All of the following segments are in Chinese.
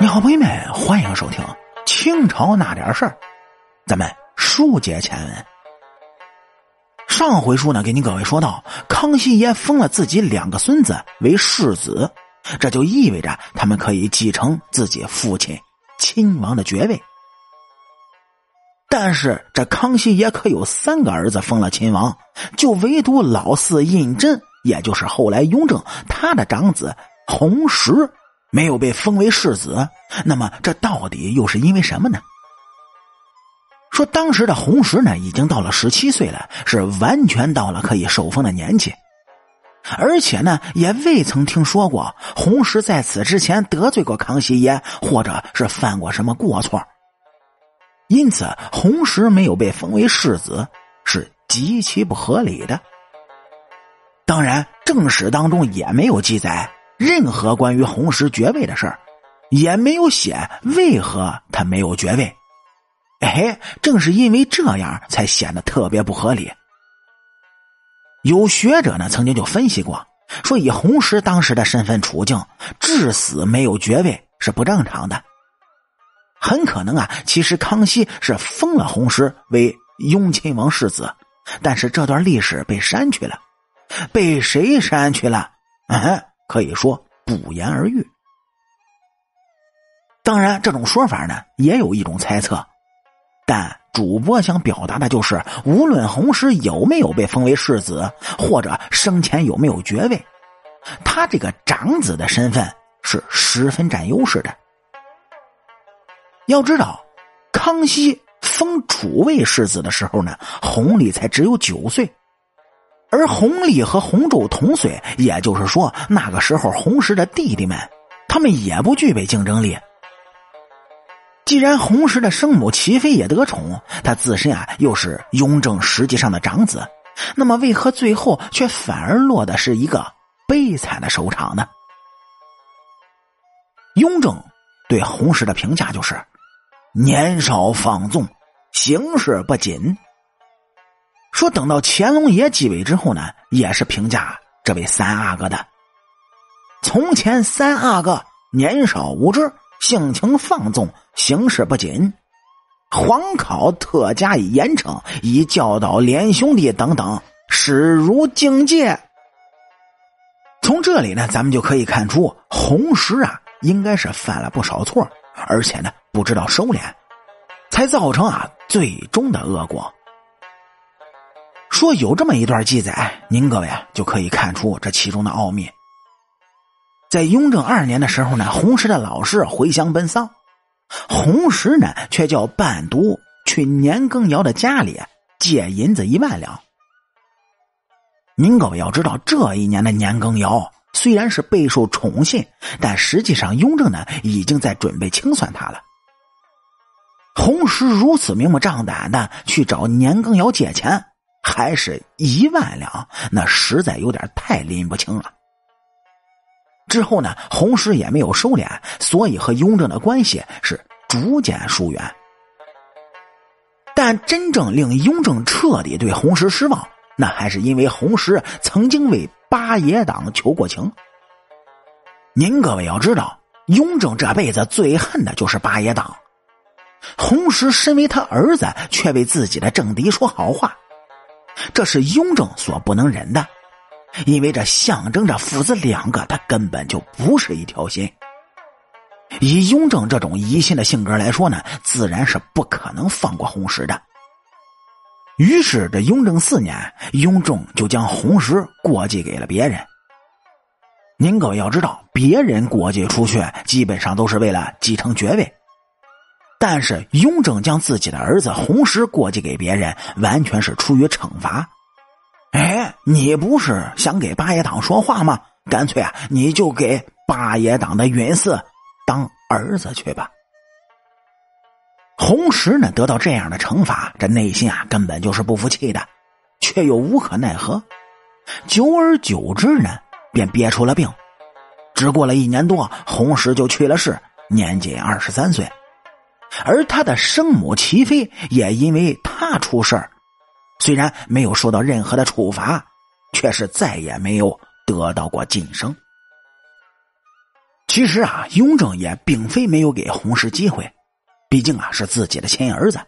你好，朋友们，欢迎收听《清朝那点事儿》，咱们书接前文。上回书呢，给您各位说到，康熙爷封了自己两个孙子为世子，这就意味着他们可以继承自己父亲亲王的爵位。但是这康熙爷可有三个儿子封了亲王，就唯独老四胤禛，也就是后来雍正他的长子弘时。没有被封为世子，那么这到底又是因为什么呢？说当时的弘时呢，已经到了十七岁了，是完全到了可以受封的年纪，而且呢，也未曾听说过弘时在此之前得罪过康熙爷，或者是犯过什么过错，因此弘时没有被封为世子是极其不合理的。当然，正史当中也没有记载。任何关于红石爵位的事儿，也没有写为何他没有爵位。哎，正是因为这样，才显得特别不合理。有学者呢，曾经就分析过，说以红石当时的身份处境，至死没有爵位是不正常的。很可能啊，其实康熙是封了红石为雍亲王世子，但是这段历史被删去了，被谁删去了？嗯。可以说不言而喻。当然，这种说法呢，也有一种猜测，但主播想表达的就是，无论弘时有没有被封为世子，或者生前有没有爵位，他这个长子的身份是十分占优势的。要知道，康熙封储位世子的时候呢，弘历才只有九岁。而弘历和弘昼同岁，也就是说，那个时候弘时的弟弟们，他们也不具备竞争力。既然弘时的生母齐妃也得宠，他自身啊又是雍正实际上的长子，那么为何最后却反而落的是一个悲惨的收场呢？雍正对弘时的评价就是：年少放纵，行事不谨。说等到乾隆爷继位之后呢，也是评价这位三阿哥的。从前三阿哥年少无知，性情放纵，行事不谨，皇考特加以严惩，以教导连兄弟等等，始如境界。从这里呢，咱们就可以看出，弘时啊，应该是犯了不少错，而且呢，不知道收敛，才造成啊最终的恶果。说有这么一段记载，您各位啊就可以看出这其中的奥秘。在雍正二年的时候呢，弘时的老师回乡奔丧，弘时呢却叫伴读去年羹尧的家里借银子一万两。您各位要知道，这一年的年羹尧虽然是备受宠信，但实际上雍正呢已经在准备清算他了。弘时如此明目张胆的去找年羹尧借钱。还是一万两，那实在有点太拎不清了。之后呢，弘时也没有收敛，所以和雍正的关系是逐渐疏远。但真正令雍正彻底对弘时失望，那还是因为弘时曾经为八爷党求过情。您各位要知道，雍正这辈子最恨的就是八爷党。弘时身为他儿子，却为自己的政敌说好话。这是雍正所不能忍的，因为这象征着父子两个他根本就不是一条心。以雍正这种疑心的性格来说呢，自然是不可能放过弘时的。于是这雍正四年，雍正就将弘时过继给了别人。您可要知道，别人过继出去，基本上都是为了继承爵位。但是雍正将自己的儿子弘时过继给别人，完全是出于惩罚。哎，你不是想给八爷党说话吗？干脆啊，你就给八爷党的允嗣当儿子去吧。弘时呢，得到这样的惩罚，这内心啊根本就是不服气的，却又无可奈何。久而久之呢，便憋出了病。只过了一年多，弘时就去了世，年仅二十三岁。而他的生母齐妃也因为他出事儿，虽然没有受到任何的处罚，却是再也没有得到过晋升。其实啊，雍正也并非没有给洪石机会，毕竟啊是自己的亲儿子。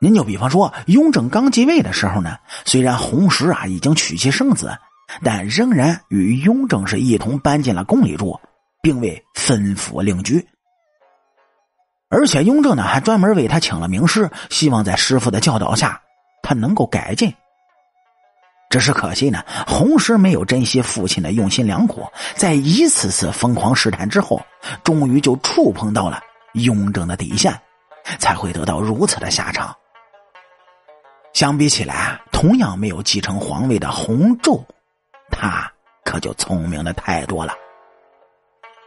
您就比方说，雍正刚继位的时候呢，虽然洪石啊已经娶妻生子，但仍然与雍正是一同搬进了宫里住，并未分府另居。而且雍正呢还专门为他请了名师，希望在师傅的教导下，他能够改进。只是可惜呢，红石没有珍惜父亲的用心良苦，在一次次疯狂试探之后，终于就触碰到了雍正的底线，才会得到如此的下场。相比起来，同样没有继承皇位的洪昼，他可就聪明的太多了。